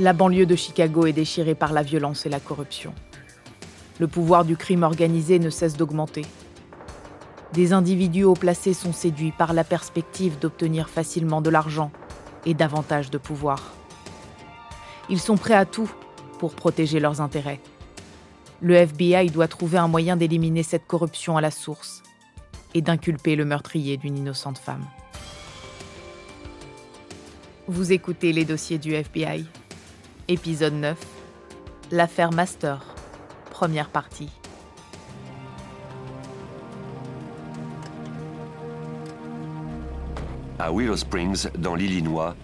La banlieue de Chicago est déchirée par la violence et la corruption. Le pouvoir du crime organisé ne cesse d'augmenter. Des individus haut placés sont séduits par la perspective d'obtenir facilement de l'argent et davantage de pouvoir. Ils sont prêts à tout pour protéger leurs intérêts. Le FBI doit trouver un moyen d'éliminer cette corruption à la source et d'inculper le meurtrier d'une innocente femme. Vous écoutez les dossiers du FBI. Épisode 9. L'affaire Master. Première partie. À Willow Springs, dans l'Illinois,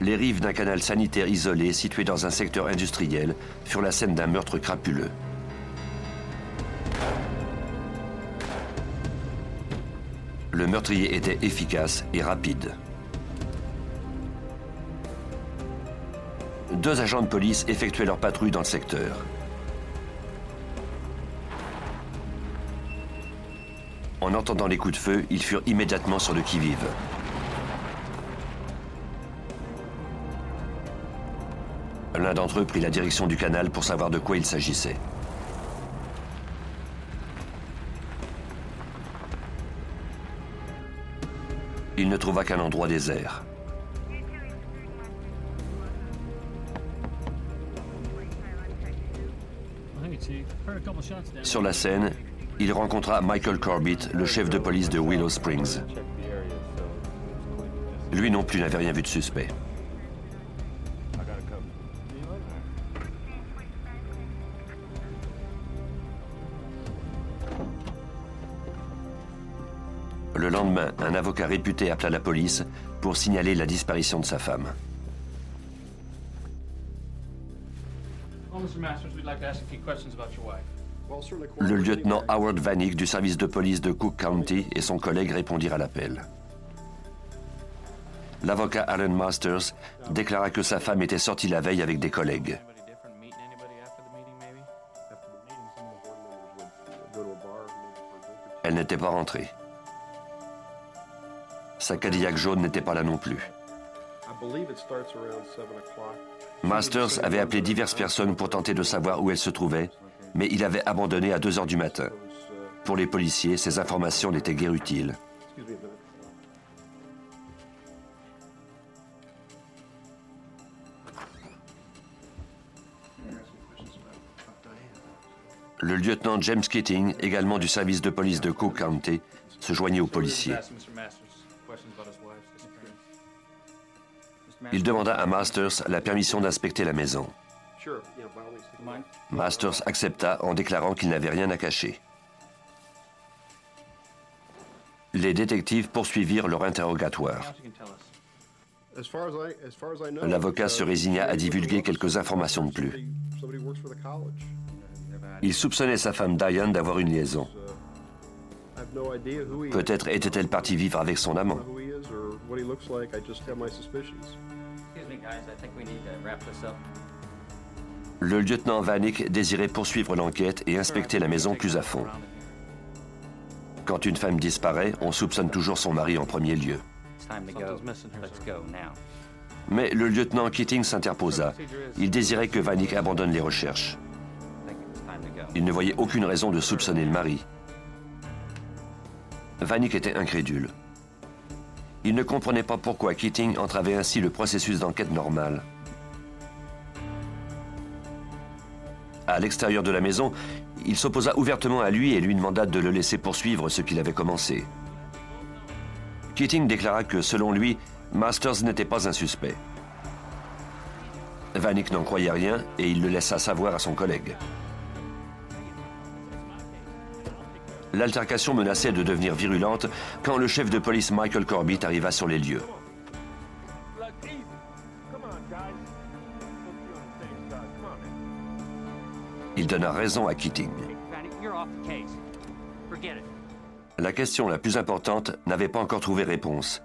les rives d'un canal sanitaire isolé situé dans un secteur industriel furent la scène d'un meurtre crapuleux. Le meurtrier était efficace et rapide. Deux agents de police effectuaient leur patrouille dans le secteur. En entendant les coups de feu, ils furent immédiatement sur le qui-vive. L'un d'entre eux prit la direction du canal pour savoir de quoi il s'agissait. Il ne trouva qu'un endroit désert. Sur la scène, il rencontra Michael Corbett, le chef de police de Willow Springs. Lui non plus n'avait rien vu de suspect. Le lendemain, un avocat réputé appela la police pour signaler la disparition de sa femme. Le lieutenant Howard Vanik du service de police de Cook County et son collègue répondirent à l'appel. L'avocat Alan Masters déclara que sa femme était sortie la veille avec des collègues. Elle n'était pas rentrée. Sa Cadillac jaune n'était pas là non plus. Masters avait appelé diverses personnes pour tenter de savoir où elle se trouvait, mais il avait abandonné à 2 heures du matin. Pour les policiers, ces informations n'étaient guère utiles. Le lieutenant James Keating, également du service de police de Cook County, se joignit aux policiers. Il demanda à Masters la permission d'inspecter la maison. Masters accepta en déclarant qu'il n'avait rien à cacher. Les détectives poursuivirent leur interrogatoire. L'avocat se résigna à divulguer quelques informations de plus. Il soupçonnait sa femme Diane d'avoir une liaison. Peut-être était-elle partie vivre avec son amant. Le lieutenant Vanik désirait poursuivre l'enquête et inspecter la maison plus à fond. Quand une femme disparaît, on soupçonne toujours son mari en premier lieu. Mais le lieutenant Keating s'interposa. Il désirait que Vanik abandonne les recherches. Il ne voyait aucune raison de soupçonner le mari. Vanik était incrédule. Il ne comprenait pas pourquoi Keating entravait ainsi le processus d'enquête normal. À l'extérieur de la maison, il s'opposa ouvertement à lui et lui demanda de le laisser poursuivre ce qu'il avait commencé. Keating déclara que, selon lui, Masters n'était pas un suspect. Vanik n'en croyait rien et il le laissa savoir à son collègue. L'altercation menaçait de devenir virulente quand le chef de police Michael Corbett arriva sur les lieux. Il donna raison à Keating. La question la plus importante n'avait pas encore trouvé réponse.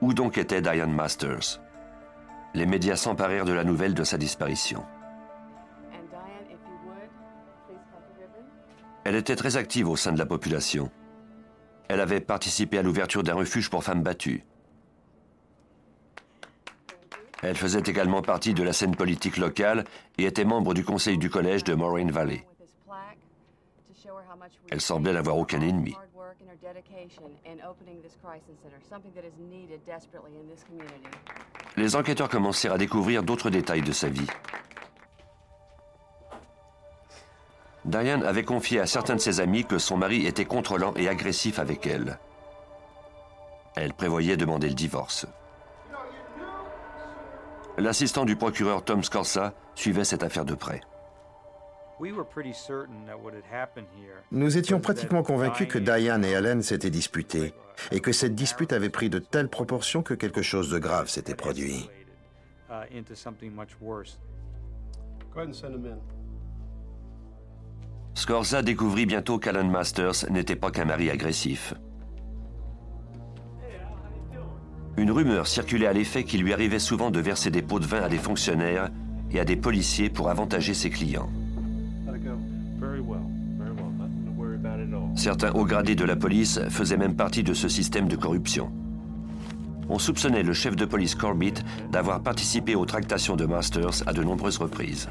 Où donc était Diane Masters? Les médias s'emparèrent de la nouvelle de sa disparition. Elle était très active au sein de la population. Elle avait participé à l'ouverture d'un refuge pour femmes battues. Elle faisait également partie de la scène politique locale et était membre du conseil du collège de Moraine Valley. Elle semblait n'avoir aucun ennemi. Les enquêteurs commencèrent à découvrir d'autres détails de sa vie. Diane avait confié à certains de ses amis que son mari était contrôlant et agressif avec elle. Elle prévoyait demander le divorce. L'assistant du procureur Tom Scorsa suivait cette affaire de près. Nous étions pratiquement convaincus que Diane et Allen s'étaient disputés et que cette dispute avait pris de telles proportions que quelque chose de grave s'était produit. Scorza découvrit bientôt qu'Alan Masters n'était pas qu'un mari agressif. Une rumeur circulait à l'effet qu'il lui arrivait souvent de verser des pots de vin à des fonctionnaires et à des policiers pour avantager ses clients. Certains hauts gradés de la police faisaient même partie de ce système de corruption. On soupçonnait le chef de police Corbett d'avoir participé aux tractations de Masters à de nombreuses reprises.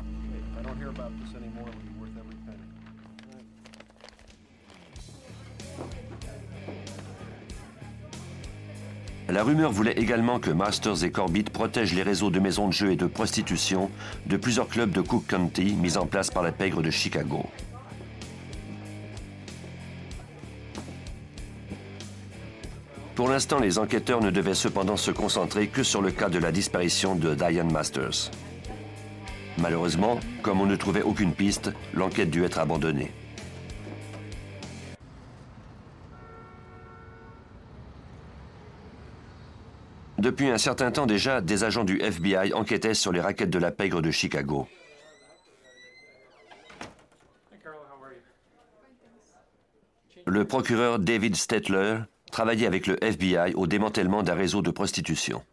La rumeur voulait également que Masters et Corbett protègent les réseaux de maisons de jeu et de prostitution de plusieurs clubs de Cook County mis en place par la pègre de Chicago. Pour l'instant, les enquêteurs ne devaient cependant se concentrer que sur le cas de la disparition de Diane Masters. Malheureusement, comme on ne trouvait aucune piste, l'enquête dut être abandonnée. Depuis un certain temps déjà, des agents du FBI enquêtaient sur les raquettes de la pègre de Chicago. Le procureur David Stetler travaillait avec le FBI au démantèlement d'un réseau de prostitution.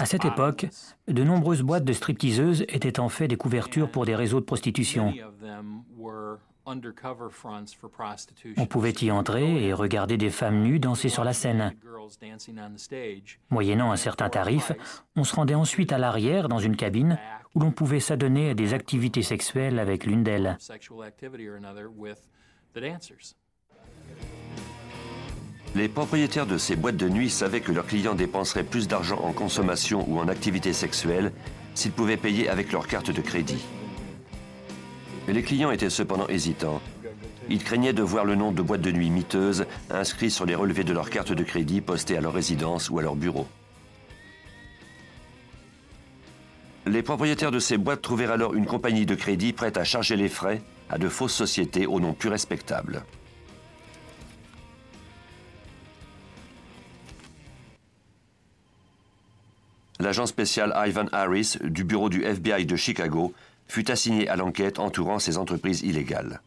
À cette époque, de nombreuses boîtes de stripteaseuses étaient en fait des couvertures pour des réseaux de prostitution. On pouvait y entrer et regarder des femmes nues danser sur la scène. Moyennant un certain tarif, on se rendait ensuite à l'arrière dans une cabine où l'on pouvait s'adonner à des activités sexuelles avec l'une d'elles. Les propriétaires de ces boîtes de nuit savaient que leurs clients dépenseraient plus d'argent en consommation ou en activités sexuelles s'ils pouvaient payer avec leur carte de crédit. Les clients étaient cependant hésitants. Ils craignaient de voir le nom de boîtes de nuit miteuses inscrits sur les relevés de leur carte de crédit postées à leur résidence ou à leur bureau. Les propriétaires de ces boîtes trouvèrent alors une compagnie de crédit prête à charger les frais à de fausses sociétés au nom plus respectable. L'agent spécial Ivan Harris du bureau du FBI de Chicago fut assigné à l'enquête entourant ces entreprises illégales.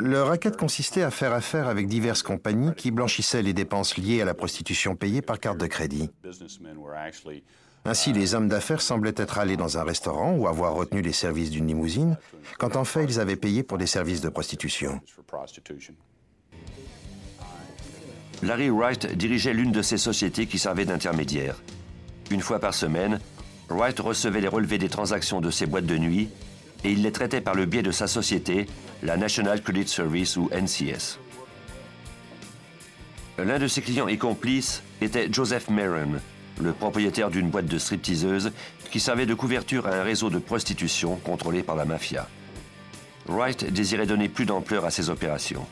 Le racket consistait à faire affaire avec diverses compagnies qui blanchissaient les dépenses liées à la prostitution payée par carte de crédit. Ainsi, les hommes d'affaires semblaient être allés dans un restaurant ou avoir retenu les services d'une limousine, quand en fait ils avaient payé pour des services de prostitution. Larry Wright dirigeait l'une de ces sociétés qui servait d'intermédiaire. Une fois par semaine, Wright recevait les relevés des transactions de ses boîtes de nuit et il les traitait par le biais de sa société, la National Credit Service ou NCS. L'un de ses clients et complices était Joseph Maron, le propriétaire d'une boîte de stripteaseuses qui servait de couverture à un réseau de prostitution contrôlé par la mafia. Wright désirait donner plus d'ampleur à ses opérations.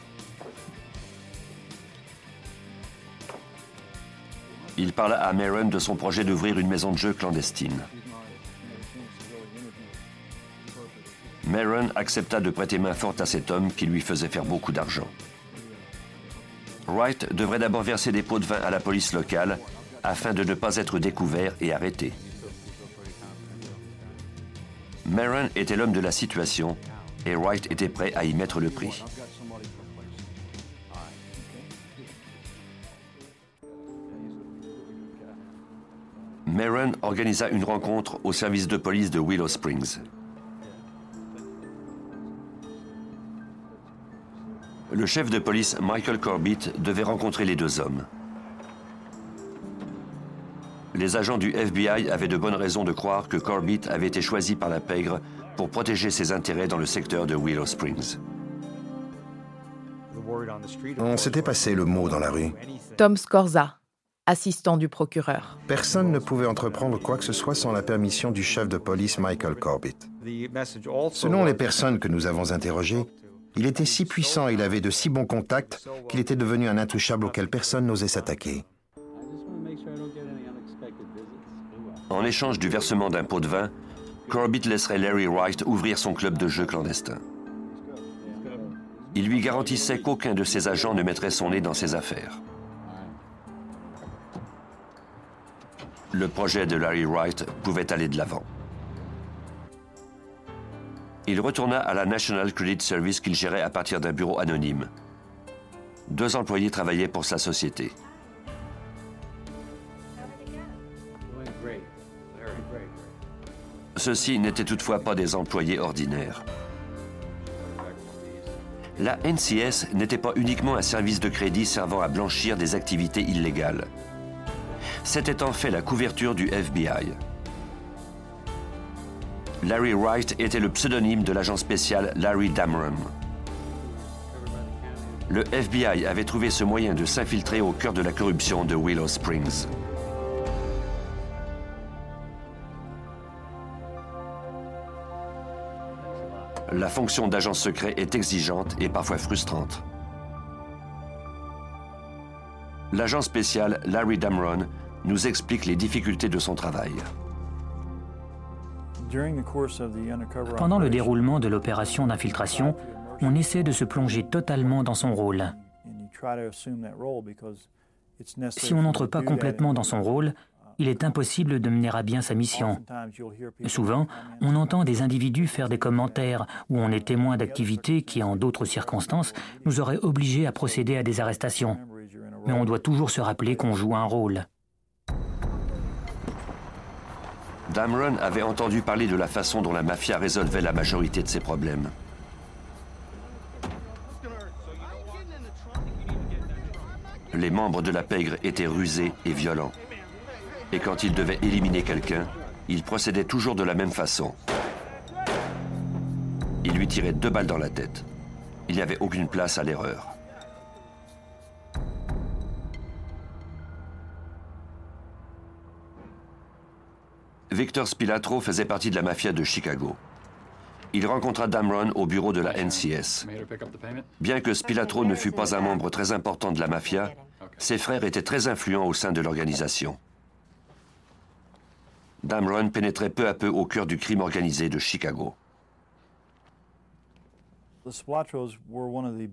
Il parla à Maron de son projet d'ouvrir une maison de jeu clandestine. Maron accepta de prêter main forte à cet homme qui lui faisait faire beaucoup d'argent. Wright devrait d'abord verser des pots de vin à la police locale afin de ne pas être découvert et arrêté. Maron était l'homme de la situation et Wright était prêt à y mettre le prix. Maron organisa une rencontre au service de police de Willow Springs. Le chef de police Michael Corbett devait rencontrer les deux hommes. Les agents du FBI avaient de bonnes raisons de croire que Corbett avait été choisi par la pègre pour protéger ses intérêts dans le secteur de Willow Springs. On s'était passé le mot dans la rue. Tom Scorza, assistant du procureur. Personne ne pouvait entreprendre quoi que ce soit sans la permission du chef de police Michael Corbett. Selon les personnes que nous avons interrogées, il était si puissant et il avait de si bons contacts qu'il était devenu un intouchable auquel personne n'osait s'attaquer. En échange du versement d'un pot de vin, Corbett laisserait Larry Wright ouvrir son club de jeu clandestin. Il lui garantissait qu'aucun de ses agents ne mettrait son nez dans ses affaires. Le projet de Larry Wright pouvait aller de l'avant. Il retourna à la National Credit Service qu'il gérait à partir d'un bureau anonyme. Deux employés travaillaient pour sa société. Ceux-ci n'étaient toutefois pas des employés ordinaires. La NCS n'était pas uniquement un service de crédit servant à blanchir des activités illégales. C'était en fait la couverture du FBI. Larry Wright était le pseudonyme de l'agent spécial Larry Dameron. Le FBI avait trouvé ce moyen de s'infiltrer au cœur de la corruption de Willow Springs. La fonction d'agent secret est exigeante et parfois frustrante. L'agent spécial Larry Damron nous explique les difficultés de son travail. Pendant le déroulement de l'opération d'infiltration, on essaie de se plonger totalement dans son rôle. Si on n'entre pas complètement dans son rôle, il est impossible de mener à bien sa mission. Souvent, on entend des individus faire des commentaires où on est témoin d'activités qui, en d'autres circonstances, nous auraient obligés à procéder à des arrestations. Mais on doit toujours se rappeler qu'on joue un rôle. Damron avait entendu parler de la façon dont la mafia résolvait la majorité de ses problèmes. Les membres de la pègre étaient rusés et violents. Et quand ils devaient éliminer quelqu'un, ils procédaient toujours de la même façon. Ils lui tiraient deux balles dans la tête. Il n'y avait aucune place à l'erreur. Victor Spilatro faisait partie de la mafia de Chicago. Il rencontra Damron au bureau de la NCS. Bien que Spilatro ne fût pas un membre très important de la mafia, ses frères étaient très influents au sein de l'organisation. Damron pénétrait peu à peu au cœur du crime organisé de Chicago.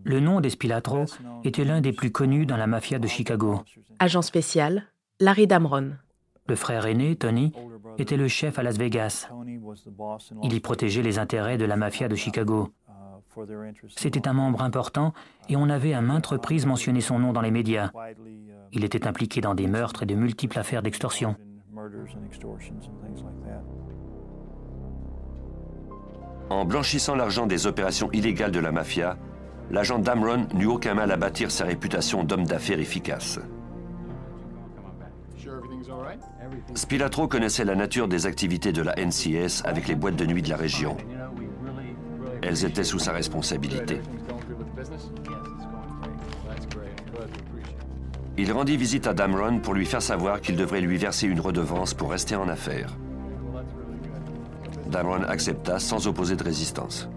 Le nom d'Espilatro était l'un des plus connus dans la mafia de Chicago. Agent spécial, Larry Damron. Le frère aîné, Tony, était le chef à Las Vegas. Il y protégeait les intérêts de la mafia de Chicago. C'était un membre important et on avait à maintes reprises mentionné son nom dans les médias. Il était impliqué dans des meurtres et de multiples affaires d'extorsion. En blanchissant l'argent des opérations illégales de la mafia, l'agent Damron n'eut aucun mal à bâtir sa réputation d'homme d'affaires efficace. Spilatro connaissait la nature des activités de la NCS avec les boîtes de nuit de la région. Elles étaient sous sa responsabilité. Il rendit visite à Damron pour lui faire savoir qu'il devrait lui verser une redevance pour rester en affaires. Damron accepta sans opposer de résistance.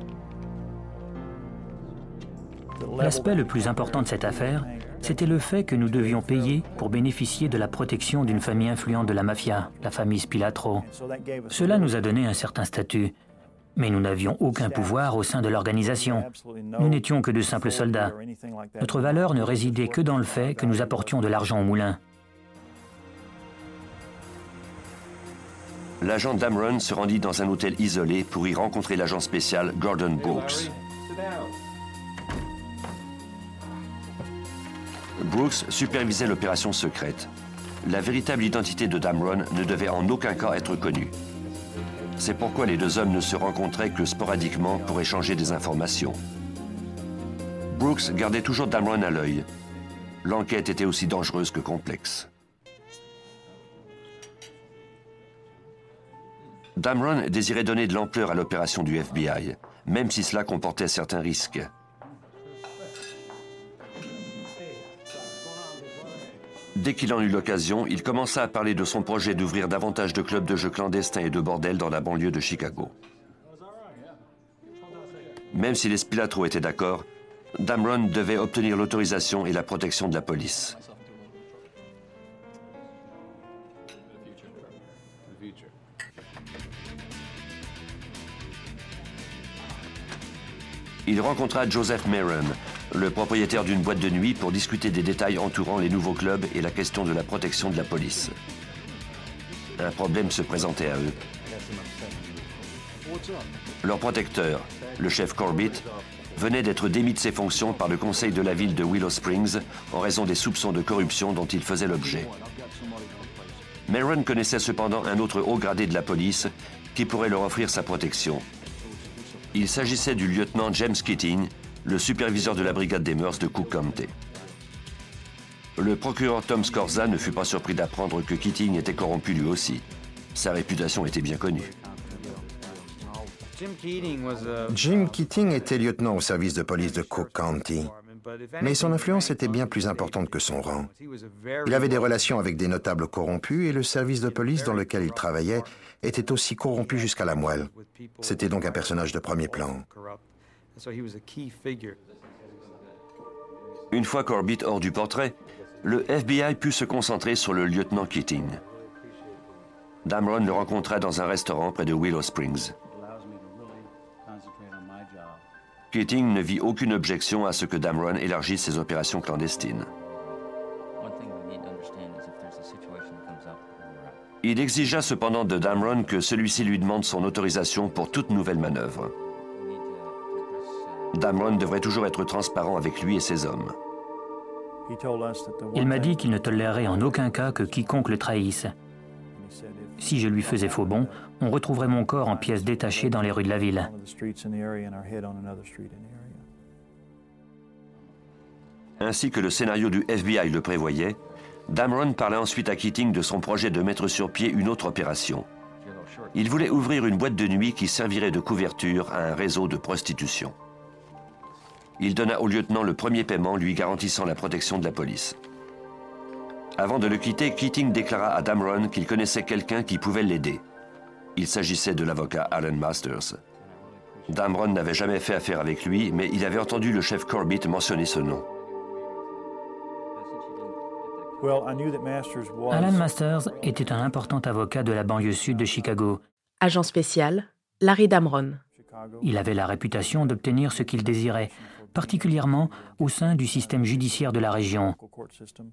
L'aspect le plus important de cette affaire, c'était le fait que nous devions payer pour bénéficier de la protection d'une famille influente de la mafia, la famille Spilatro. Cela nous a donné un certain statut, mais nous n'avions aucun pouvoir au sein de l'organisation. Nous n'étions que de simples soldats. Notre valeur ne résidait que dans le fait que nous apportions de l'argent au moulin. L'agent Damron se rendit dans un hôtel isolé pour y rencontrer l'agent spécial Gordon Brooks. Brooks supervisait l'opération secrète. La véritable identité de Damron ne devait en aucun cas être connue. C'est pourquoi les deux hommes ne se rencontraient que sporadiquement pour échanger des informations. Brooks gardait toujours Damron à l'œil. L'enquête était aussi dangereuse que complexe. Damron désirait donner de l'ampleur à l'opération du FBI, même si cela comportait certains risques. Dès qu'il en eut l'occasion, il commença à parler de son projet d'ouvrir davantage de clubs de jeux clandestins et de bordels dans la banlieue de Chicago. Même si les Spilatro étaient d'accord, Damron devait obtenir l'autorisation et la protection de la police. Il rencontra Joseph Maron, le propriétaire d'une boîte de nuit, pour discuter des détails entourant les nouveaux clubs et la question de la protection de la police. Un problème se présentait à eux. Leur protecteur, le chef Corbett, venait d'être démis de ses fonctions par le conseil de la ville de Willow Springs en raison des soupçons de corruption dont il faisait l'objet. Maron connaissait cependant un autre haut gradé de la police qui pourrait leur offrir sa protection. Il s'agissait du lieutenant James Keating, le superviseur de la brigade des mœurs de Cook County. Le procureur Tom Scorza ne fut pas surpris d'apprendre que Keating était corrompu lui aussi. Sa réputation était bien connue. Jim Keating était lieutenant au service de police de Cook County, mais son influence était bien plus importante que son rang. Il avait des relations avec des notables corrompus et le service de police dans lequel il travaillait était aussi corrompu jusqu'à la moelle. C'était donc un personnage de premier plan. Une fois Corbett hors du portrait, le FBI put se concentrer sur le lieutenant Keating. Damron le rencontra dans un restaurant près de Willow Springs. Keating ne vit aucune objection à ce que Damron élargisse ses opérations clandestines. Il exigea cependant de Damron que celui-ci lui demande son autorisation pour toute nouvelle manœuvre. Damron devrait toujours être transparent avec lui et ses hommes. Il m'a dit qu'il ne tolérerait en aucun cas que quiconque le trahisse. Si je lui faisais faux bon, on retrouverait mon corps en pièces détachées dans les rues de la ville. Ainsi que le scénario du FBI le prévoyait, Damron parlait ensuite à Keating de son projet de mettre sur pied une autre opération. Il voulait ouvrir une boîte de nuit qui servirait de couverture à un réseau de prostitution. Il donna au lieutenant le premier paiement lui garantissant la protection de la police. Avant de le quitter, Keating déclara à Damron qu'il connaissait quelqu'un qui pouvait l'aider. Il s'agissait de l'avocat Alan Masters. Damron n'avait jamais fait affaire avec lui, mais il avait entendu le chef Corbett mentionner ce nom. Alan Masters était un important avocat de la banlieue sud de Chicago. Agent spécial, Larry Damron. Il avait la réputation d'obtenir ce qu'il désirait, particulièrement au sein du système judiciaire de la région.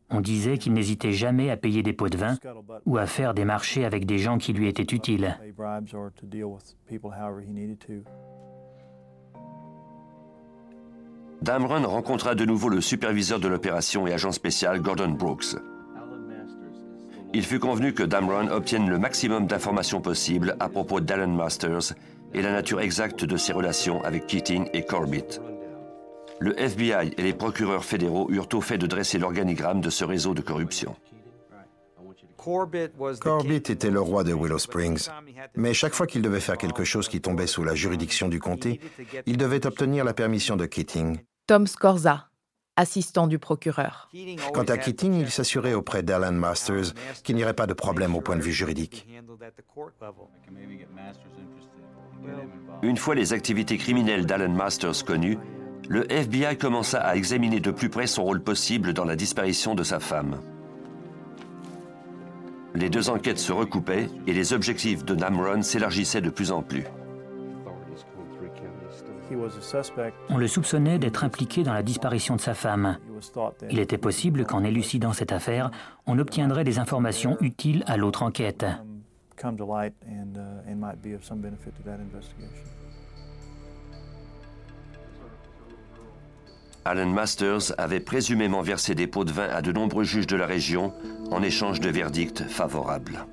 On disait qu'il n'hésitait jamais à payer des pots de vin ou à faire des marchés avec des gens qui lui étaient utiles. Damron rencontra de nouveau le superviseur de l'opération et agent spécial Gordon Brooks. Il fut convenu que Damron obtienne le maximum d'informations possibles à propos d'Alan Masters et la nature exacte de ses relations avec Keating et Corbett. Le FBI et les procureurs fédéraux eurent au fait de dresser l'organigramme de ce réseau de corruption. Corbett était le roi de Willow Springs, mais chaque fois qu'il devait faire quelque chose qui tombait sous la juridiction du comté, il devait obtenir la permission de Keating. Tom Scorza, assistant du procureur. Quant à Keating, il s'assurait auprès d'Alan Masters qu'il n'y aurait pas de problème au point de vue juridique. Une fois les activités criminelles d'Alan Masters connues, le FBI commença à examiner de plus près son rôle possible dans la disparition de sa femme. Les deux enquêtes se recoupaient et les objectifs de Namron s'élargissaient de plus en plus. On le soupçonnait d'être impliqué dans la disparition de sa femme. Il était possible qu'en élucidant cette affaire, on obtiendrait des informations utiles à l'autre enquête. Alan Masters avait présumément versé des pots de vin à de nombreux juges de la région en échange de verdicts favorables.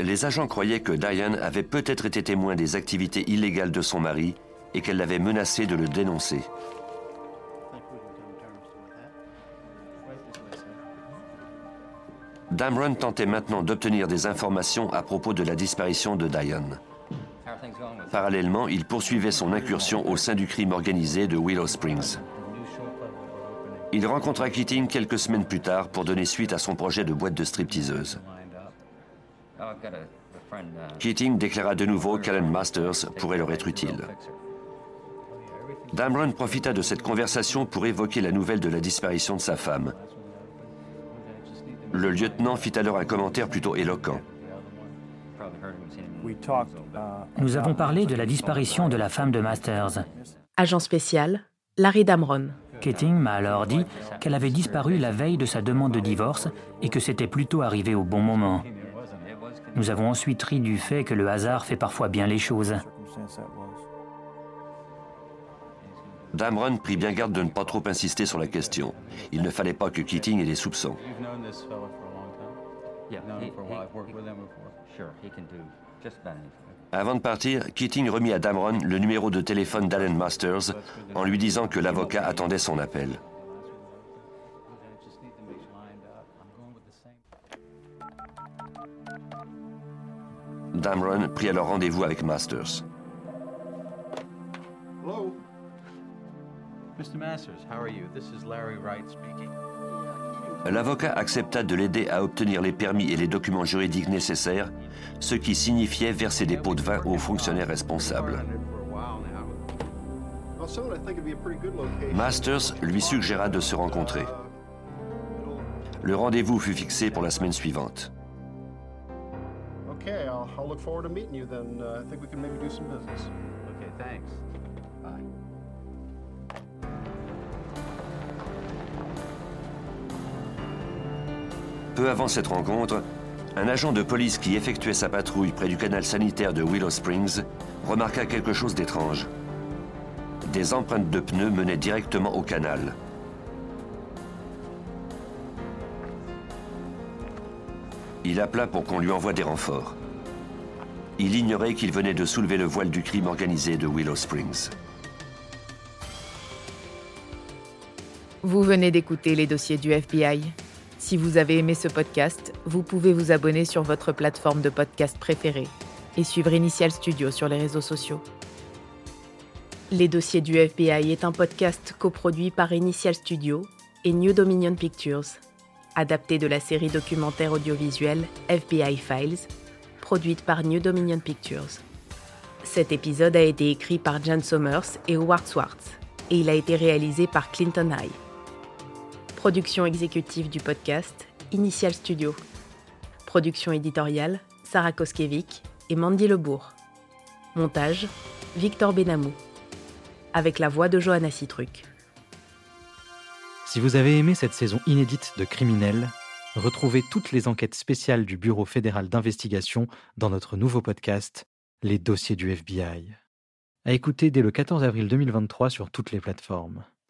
Les agents croyaient que Diane avait peut-être été témoin des activités illégales de son mari et qu'elle l'avait menacé de le dénoncer. Damron tentait maintenant d'obtenir des informations à propos de la disparition de Diane. Parallèlement, il poursuivait son incursion au sein du crime organisé de Willow Springs. Il rencontra Keating quelques semaines plus tard pour donner suite à son projet de boîte de stripteaseuse. Keating déclara de nouveau qu'Alan Masters pourrait leur être utile. Damron profita de cette conversation pour évoquer la nouvelle de la disparition de sa femme. Le lieutenant fit alors un commentaire plutôt éloquent. Nous avons parlé de la disparition de la femme de Masters. Agent spécial, Larry Damron. Keating m'a alors dit qu'elle avait disparu la veille de sa demande de divorce et que c'était plutôt arrivé au bon moment. Nous avons ensuite ri du fait que le hasard fait parfois bien les choses. Damron prit bien garde de ne pas trop insister sur la question. Il ne fallait pas que Keating ait des soupçons. Avant de partir, Keating remit à Damron le numéro de téléphone d'Allen Masters en lui disant que l'avocat attendait son appel. Damron prit alors rendez-vous avec Masters. L'avocat accepta de l'aider à obtenir les permis et les documents juridiques nécessaires, ce qui signifiait verser des pots de vin aux fonctionnaires responsables. Masters lui suggéra de se rencontrer. Le rendez-vous fut fixé pour la semaine suivante. Okay, I'll, I'll look forward to meeting you then. Uh, I think we can maybe do some business. Okay, thanks. Bye. Peu avant cette rencontre, un agent de police qui effectuait sa patrouille près du canal sanitaire de Willow Springs remarqua quelque chose d'étrange. Des empreintes de pneus menaient directement au canal. Il appela pour qu'on lui envoie des renforts. Il ignorait qu'il venait de soulever le voile du crime organisé de Willow Springs. Vous venez d'écouter les dossiers du FBI. Si vous avez aimé ce podcast, vous pouvez vous abonner sur votre plateforme de podcast préférée et suivre Initial Studio sur les réseaux sociaux. Les dossiers du FBI est un podcast coproduit par Initial Studio et New Dominion Pictures, adapté de la série documentaire audiovisuelle FBI Files, produite par New Dominion Pictures. Cet épisode a été écrit par Jan Somers et Howard Swartz, et il a été réalisé par Clinton High. Production exécutive du podcast, Initial Studio. Production éditoriale, Sarah Koskiewicz et Mandy Lebourg. Montage, Victor Benamou. Avec la voix de Johanna Citruc. Si vous avez aimé cette saison inédite de Criminels, retrouvez toutes les enquêtes spéciales du Bureau fédéral d'investigation dans notre nouveau podcast, Les dossiers du FBI. À écouter dès le 14 avril 2023 sur toutes les plateformes.